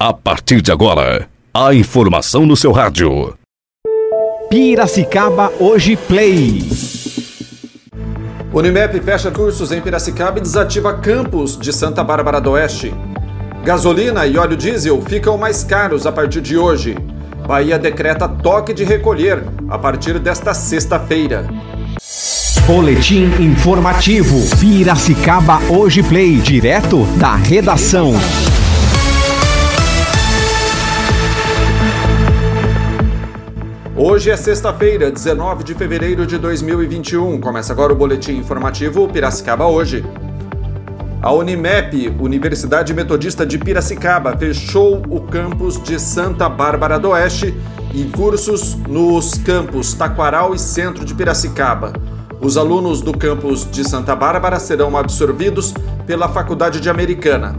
A partir de agora, a informação no seu rádio. Piracicaba Hoje Play. Unimep fecha cursos em Piracicaba e desativa campus de Santa Bárbara do Oeste. Gasolina e óleo diesel ficam mais caros a partir de hoje. Bahia decreta toque de recolher a partir desta sexta-feira. Boletim informativo. Piracicaba Hoje Play. Direto da redação. Hoje é sexta-feira, 19 de fevereiro de 2021. Começa agora o boletim informativo Piracicaba Hoje. A Unimep, Universidade Metodista de Piracicaba, fechou o campus de Santa Bárbara do Oeste e cursos nos campos Taquaral e Centro de Piracicaba. Os alunos do campus de Santa Bárbara serão absorvidos pela Faculdade de Americana.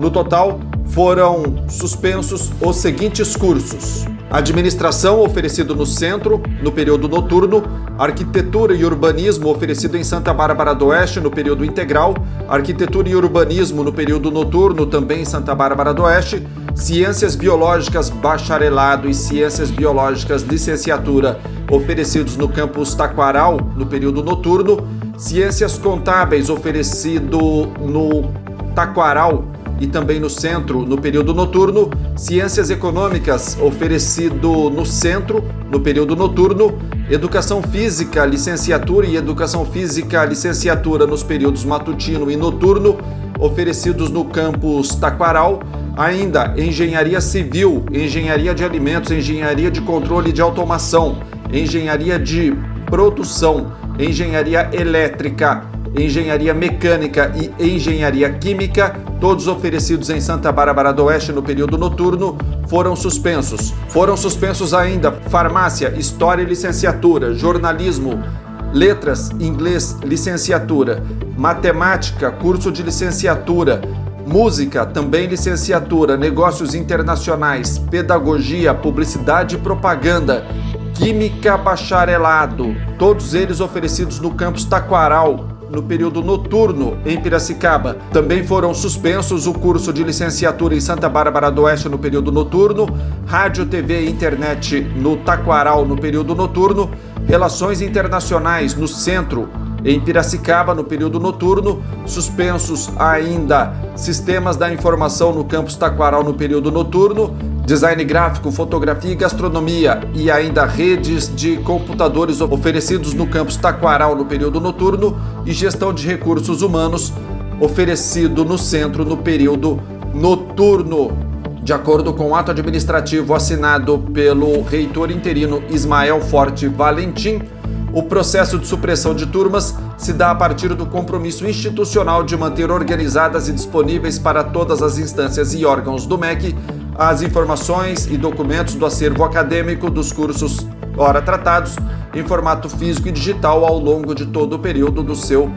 No total, foram suspensos os seguintes cursos: Administração oferecido no centro, no período noturno, Arquitetura e Urbanismo oferecido em Santa Bárbara do Oeste no período integral, Arquitetura e Urbanismo no período noturno também em Santa Bárbara do Oeste, Ciências Biológicas Bacharelado e Ciências Biológicas Licenciatura oferecidos no campus Taquaral no período noturno, Ciências Contábeis oferecido no Taquaral e também no centro no período noturno, Ciências Econômicas oferecido no centro no período noturno, Educação Física, licenciatura e Educação Física, licenciatura nos períodos matutino e noturno, oferecidos no campus Taquaral, ainda Engenharia Civil, Engenharia de Alimentos, Engenharia de Controle de Automação, Engenharia de Produção, Engenharia Elétrica, Engenharia Mecânica e Engenharia Química, todos oferecidos em Santa Bárbara do Oeste no período noturno, foram suspensos. Foram suspensos ainda Farmácia, História e Licenciatura, Jornalismo, Letras, Inglês, Licenciatura, Matemática, curso de licenciatura, Música, também licenciatura, Negócios Internacionais, Pedagogia, Publicidade e Propaganda, Química Bacharelado, todos eles oferecidos no campus Taquaral, no período noturno em Piracicaba. Também foram suspensos o curso de licenciatura em Santa Bárbara do Oeste no período noturno, rádio, TV e internet no Taquaral no período noturno, relações internacionais no centro em Piracicaba no período noturno, suspensos ainda sistemas da informação no campus Taquaral no período noturno, design gráfico, fotografia e gastronomia e ainda redes de computadores oferecidos no campus Taquaral no período noturno e gestão de recursos humanos oferecido no centro no período noturno. De acordo com o ato administrativo assinado pelo reitor interino Ismael Forte Valentim, o processo de supressão de turmas se dá a partir do compromisso institucional de manter organizadas e disponíveis para todas as instâncias e órgãos do MEC as informações e documentos do acervo acadêmico dos cursos ora tratados em formato físico e digital ao longo de todo o período do seu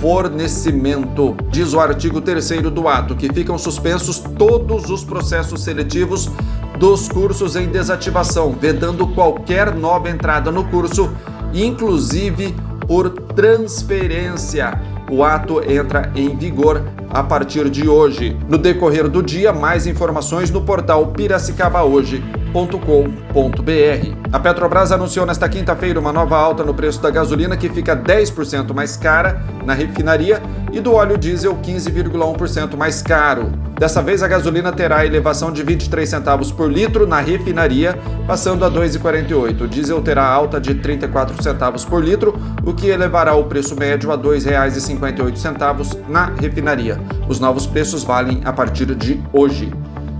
fornecimento. Diz o artigo 3 do ato que ficam suspensos todos os processos seletivos dos cursos em desativação, vedando qualquer nova entrada no curso, inclusive por transferência. O ato entra em vigor a partir de hoje. No decorrer do dia, mais informações no portal piracicabahoje.com.br. A Petrobras anunciou nesta quinta-feira uma nova alta no preço da gasolina que fica 10% mais cara na refinaria e do óleo diesel 15,1% mais caro. Dessa vez a gasolina terá elevação de 23 centavos por litro na refinaria, passando a 2,48. O diesel terá alta de 34 centavos por litro, o que elevará o preço médio a R$ 2,58 na refinaria. Os novos preços valem a partir de hoje.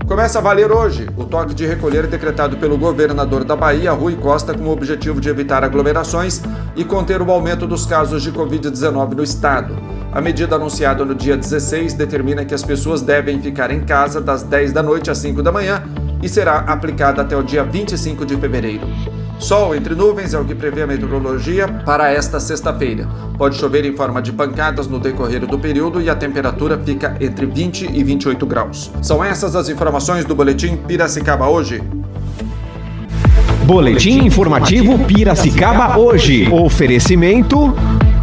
Começa a valer hoje o toque de recolher decretado pelo governador da Bahia, Rui Costa, com o objetivo de evitar aglomerações e conter o aumento dos casos de Covid-19 no estado. A medida anunciada no dia 16 determina que as pessoas devem ficar em casa das 10 da noite às 5 da manhã e será aplicada até o dia 25 de fevereiro. Sol entre nuvens é o que prevê a meteorologia para esta sexta-feira. Pode chover em forma de pancadas no decorrer do período e a temperatura fica entre 20 e 28 graus. São essas as informações do Boletim Piracicaba hoje. Boletim informativo Piracicaba hoje. Oferecimento